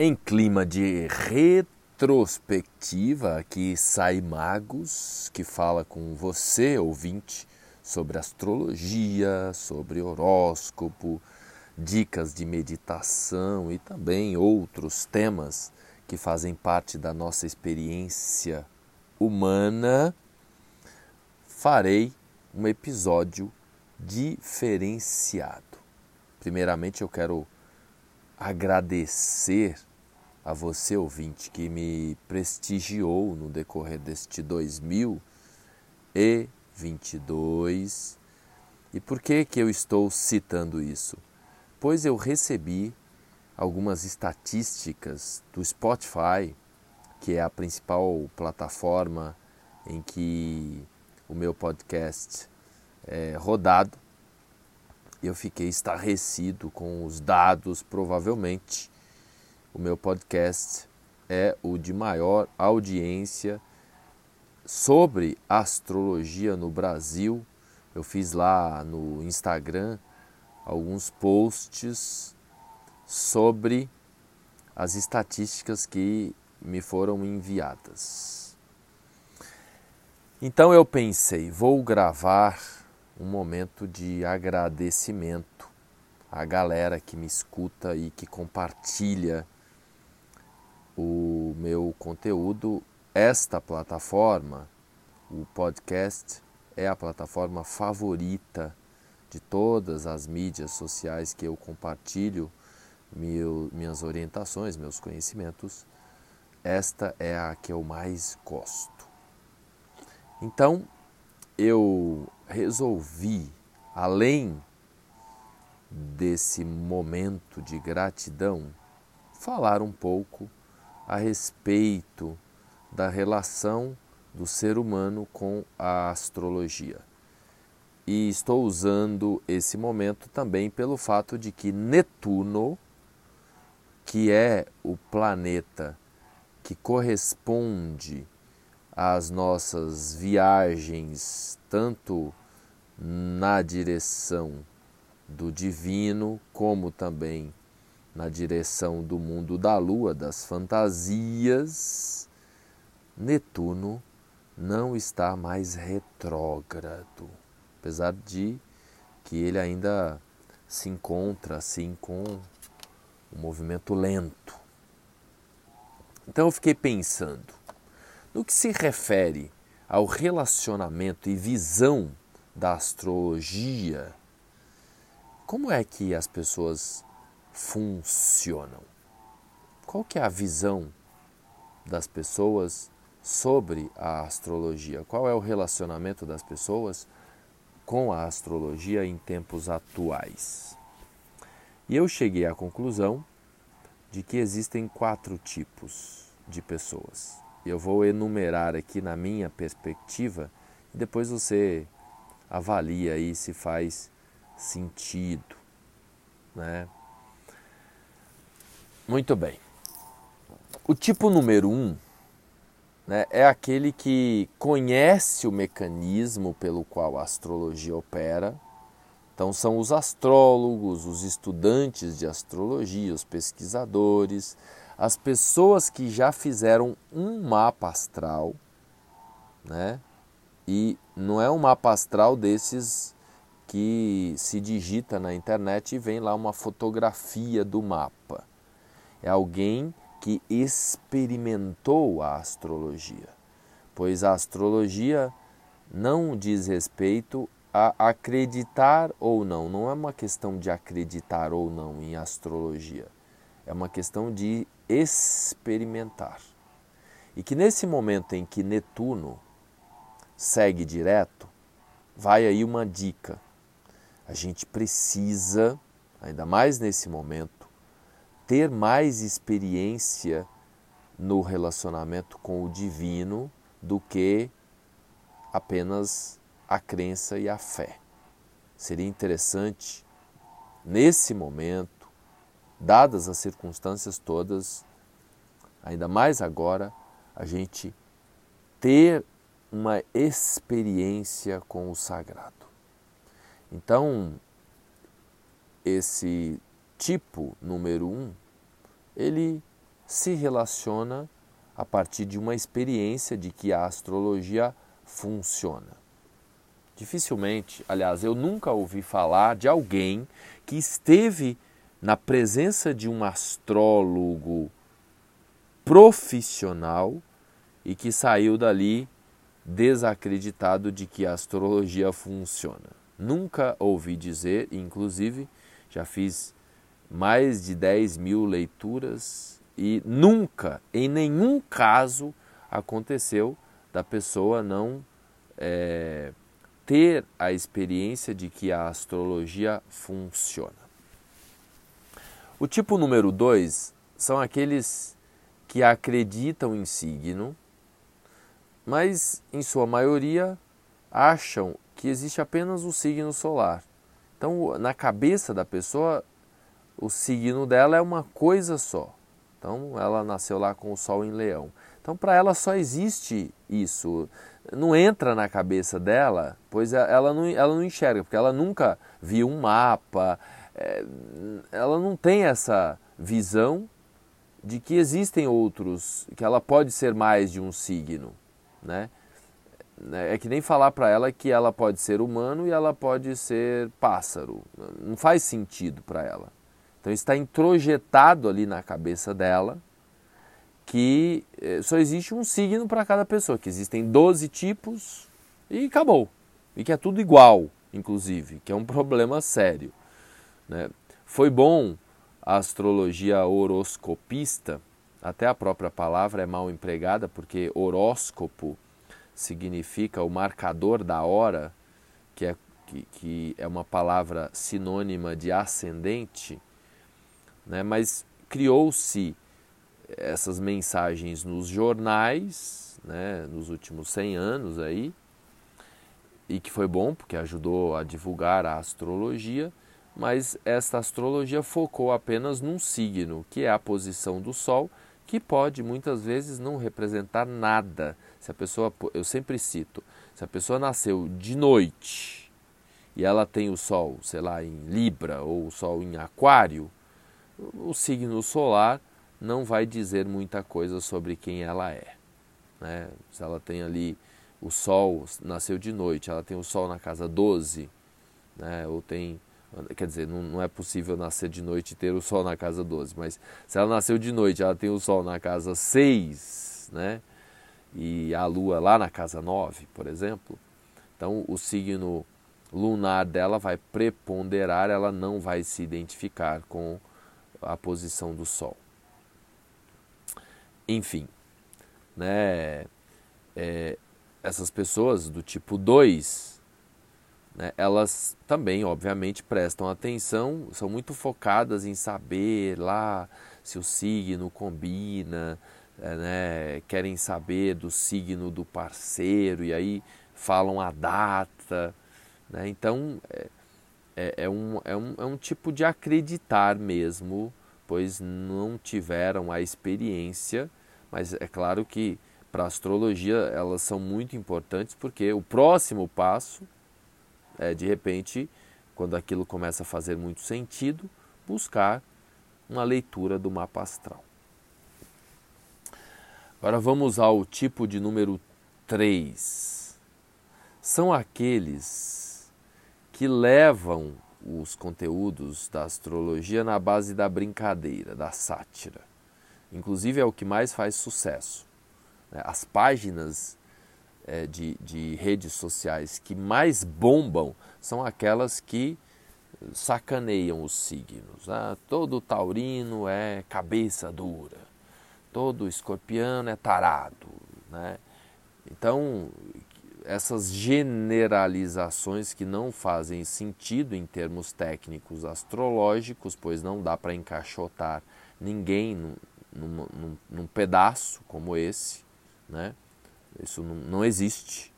Em clima de retrospectiva, aqui sai Magos, que fala com você, ouvinte, sobre astrologia, sobre horóscopo, dicas de meditação e também outros temas que fazem parte da nossa experiência humana. Farei um episódio diferenciado. Primeiramente, eu quero agradecer a você, ouvinte, que me prestigiou no decorrer deste 2022. E por que, que eu estou citando isso? Pois eu recebi algumas estatísticas do Spotify, que é a principal plataforma em que o meu podcast é rodado. Eu fiquei estarrecido com os dados, provavelmente o meu podcast é o de maior audiência sobre astrologia no Brasil. Eu fiz lá no Instagram alguns posts sobre as estatísticas que me foram enviadas. Então eu pensei, vou gravar um momento de agradecimento à galera que me escuta e que compartilha o meu conteúdo. Esta plataforma, o podcast, é a plataforma favorita de todas as mídias sociais que eu compartilho meu, minhas orientações, meus conhecimentos. Esta é a que eu mais gosto. Então, eu resolvi, além desse momento de gratidão, falar um pouco a respeito da relação do ser humano com a astrologia. E estou usando esse momento também pelo fato de que Netuno, que é o planeta que corresponde às nossas viagens, tanto na direção do divino, como também na direção do mundo da lua, das fantasias, Netuno não está mais retrógrado, apesar de que ele ainda se encontra assim com um movimento lento. Então eu fiquei pensando, no que se refere ao relacionamento e visão da astrologia, como é que as pessoas funcionam. Qual que é a visão das pessoas sobre a astrologia? Qual é o relacionamento das pessoas com a astrologia em tempos atuais? E eu cheguei à conclusão de que existem quatro tipos de pessoas. Eu vou enumerar aqui na minha perspectiva e depois você avalia aí se faz sentido, né? Muito bem. O tipo número um né, é aquele que conhece o mecanismo pelo qual a astrologia opera. Então, são os astrólogos, os estudantes de astrologia, os pesquisadores, as pessoas que já fizeram um mapa astral, né? E não é um mapa astral desses que se digita na internet e vem lá uma fotografia do mapa é alguém que experimentou a astrologia, pois a astrologia não diz respeito a acreditar ou não, não é uma questão de acreditar ou não em astrologia, é uma questão de experimentar. E que nesse momento em que Netuno segue direto, vai aí uma dica. A gente precisa, ainda mais nesse momento, ter mais experiência no relacionamento com o divino do que apenas a crença e a fé. Seria interessante, nesse momento, dadas as circunstâncias todas, ainda mais agora, a gente ter uma experiência com o sagrado. Então, esse tipo número um, ele se relaciona a partir de uma experiência de que a astrologia funciona. Dificilmente, aliás, eu nunca ouvi falar de alguém que esteve na presença de um astrólogo profissional e que saiu dali desacreditado de que a astrologia funciona. Nunca ouvi dizer, inclusive já fiz mais de 10 mil leituras e nunca, em nenhum caso, aconteceu da pessoa não é, ter a experiência de que a astrologia funciona. O tipo número dois são aqueles que acreditam em signo, mas em sua maioria acham que existe apenas o signo solar. Então, na cabeça da pessoa, o signo dela é uma coisa só. Então, ela nasceu lá com o Sol em Leão. Então, para ela só existe isso não entra na cabeça dela, pois é, ela não, ela não enxerga, porque ela nunca viu um mapa, é, ela não tem essa visão de que existem outros, que ela pode ser mais de um signo, né? É que nem falar para ela que ela pode ser humano e ela pode ser pássaro. Não faz sentido para ela. Então está introjetado ali na cabeça dela que eh, só existe um signo para cada pessoa, que existem 12 tipos e acabou. E que é tudo igual, inclusive, que é um problema sério. Né? Foi bom a astrologia horoscopista, até a própria palavra é mal empregada, porque horóscopo significa o marcador da hora, que é, que, que é uma palavra sinônima de ascendente, né? mas criou-se essas mensagens nos jornais, né, nos últimos 100 anos aí, e que foi bom porque ajudou a divulgar a astrologia, mas esta astrologia focou apenas num signo, que é a posição do Sol, que pode muitas vezes não representar nada. Se a pessoa, eu sempre cito, se a pessoa nasceu de noite e ela tem o Sol, sei lá, em Libra ou o Sol em Aquário, o signo solar não vai dizer muita coisa sobre quem ela é. Né? Se ela tem ali o Sol, nasceu de noite, ela tem o Sol na casa 12, né? ou tem. Quer dizer, não, não, é possível nascer de noite e ter o Sol na casa 12, mas se ela nasceu de noite, ela tem o Sol na casa 6, né? e a Lua lá na casa 9, por exemplo, então o signo lunar dela vai preponderar, ela não vai se identificar com a posição do Sol. Enfim, né, é, essas pessoas do tipo 2, né, elas também, obviamente, prestam atenção, são muito focadas em saber lá se o signo combina, é, né, querem saber do signo do parceiro e aí falam a data. Né, então, é, é, é, um, é, um, é um tipo de acreditar mesmo, pois não tiveram a experiência mas é claro que para a astrologia elas são muito importantes porque o próximo passo é, de repente, quando aquilo começa a fazer muito sentido, buscar uma leitura do mapa astral. Agora vamos ao tipo de número 3. São aqueles que levam os conteúdos da astrologia na base da brincadeira, da sátira. Inclusive é o que mais faz sucesso. Né? As páginas é, de, de redes sociais que mais bombam são aquelas que sacaneiam os signos. Ah, todo taurino é cabeça dura, todo escorpiano é tarado. Né? Então, essas generalizações que não fazem sentido em termos técnicos astrológicos, pois não dá para encaixotar ninguém num, num, num pedaço como esse, né? Isso não, não existe.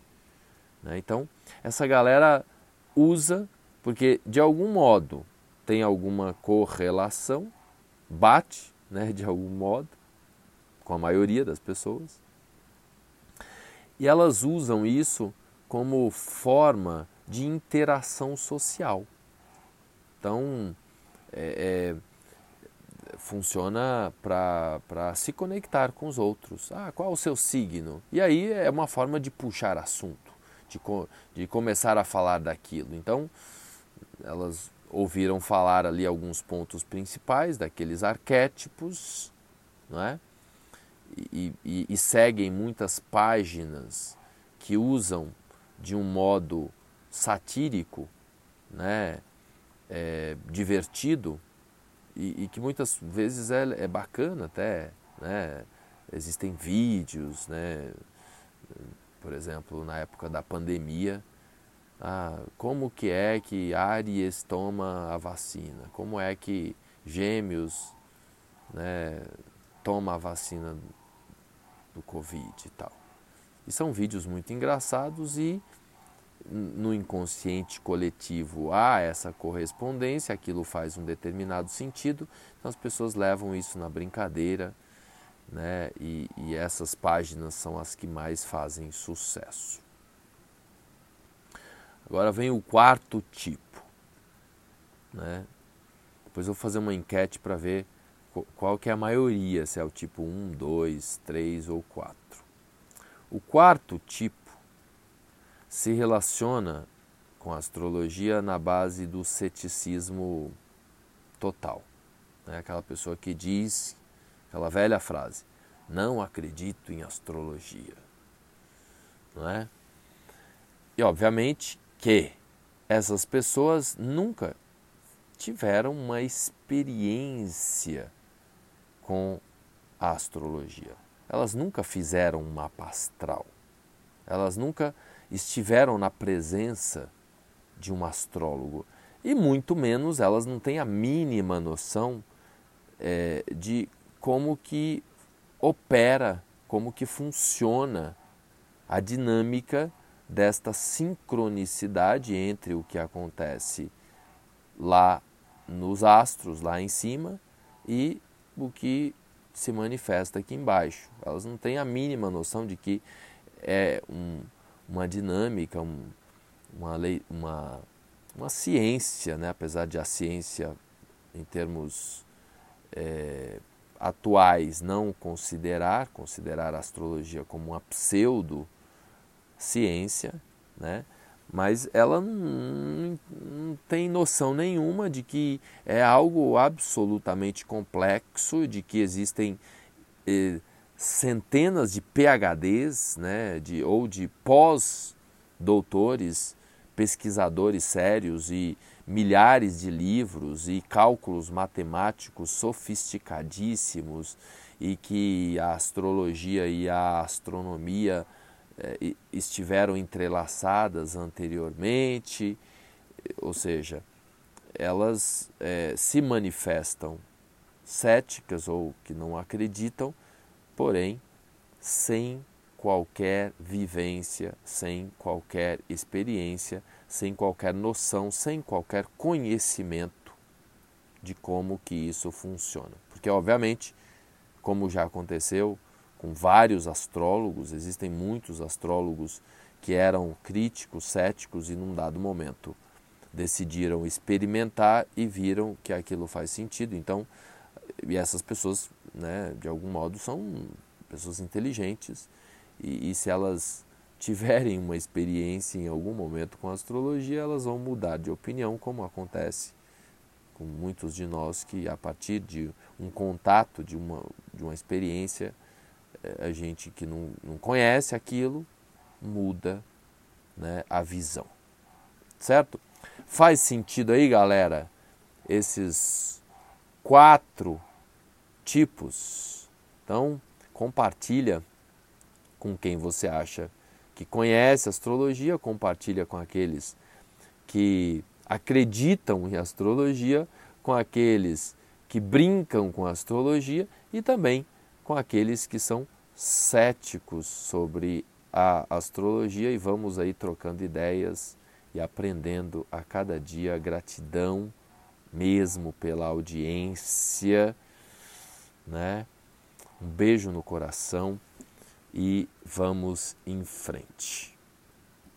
Né? Então, essa galera usa porque de algum modo tem alguma correlação, bate né, de algum modo com a maioria das pessoas. E elas usam isso como forma de interação social. Então, é, é, funciona para se conectar com os outros. Ah, qual é o seu signo? E aí é uma forma de puxar assunto, de, de começar a falar daquilo. Então, elas ouviram falar ali alguns pontos principais daqueles arquétipos, não é? E, e, e seguem muitas páginas que usam de um modo satírico, né, é, divertido e, e, que muitas vezes é, é bacana até, né? Existem vídeos, né? Por exemplo, na época da pandemia, ah, como que é que Aries toma a vacina? Como é que Gêmeos né, toma a vacina do Covid e tal? E são vídeos muito engraçados e no inconsciente coletivo há essa correspondência, aquilo faz um determinado sentido, então as pessoas levam isso na brincadeira, né? E, e essas páginas são as que mais fazem sucesso. Agora vem o quarto tipo, né? Depois eu vou fazer uma enquete para ver qual que é a maioria, se é o tipo 1, 2, 3 ou 4. O quarto tipo se relaciona com a astrologia na base do ceticismo total. É aquela pessoa que diz aquela velha frase: não acredito em astrologia. Não é? E obviamente que essas pessoas nunca tiveram uma experiência com a astrologia. Elas nunca fizeram um mapa astral. Elas nunca estiveram na presença de um astrólogo. E muito menos elas não têm a mínima noção é, de como que opera, como que funciona a dinâmica desta sincronicidade entre o que acontece lá nos astros, lá em cima, e o que se manifesta aqui embaixo. Elas não têm a mínima noção de que é um, uma dinâmica, um, uma, lei, uma, uma ciência, né? apesar de a ciência, em termos é, atuais, não considerar, considerar a astrologia como uma pseudo-ciência, né? Mas ela não, não, tem noção nenhuma de que é algo absolutamente complexo, de que existem eh, centenas de PhDs, né, de, ou de pós-doutores, pesquisadores sérios e milhares de livros e cálculos matemáticos sofisticadíssimos e que a astrologia e a astronomia estiveram entrelaçadas anteriormente, ou seja, elas eh, se manifestam céticas ou que não acreditam porém sem qualquer vivência, sem qualquer experiência, sem qualquer noção, sem qualquer conhecimento de como que isso funciona. Porque obviamente, como já aconteceu com vários astrólogos, existem muitos astrólogos que eram críticos, céticos e num dado momento decidiram experimentar e viram que aquilo faz sentido. Então, e essas pessoas né, de algum modo, são pessoas inteligentes e, e se elas tiverem uma experiência em algum momento com astrologia, elas vão mudar de opinião, como acontece com muitos de nós que a partir de um contato, de uma, de uma experiência, a gente que não, não conhece aquilo muda né, a visão. Certo? Faz sentido aí, galera, esses quatro tipos. Então, compartilha com quem você acha que conhece astrologia, compartilha com aqueles que acreditam em astrologia, com aqueles que brincam com astrologia e também com aqueles que são céticos sobre a astrologia e vamos aí trocando ideias e aprendendo a cada dia gratidão mesmo pela audiência né? Um beijo no coração e vamos em frente.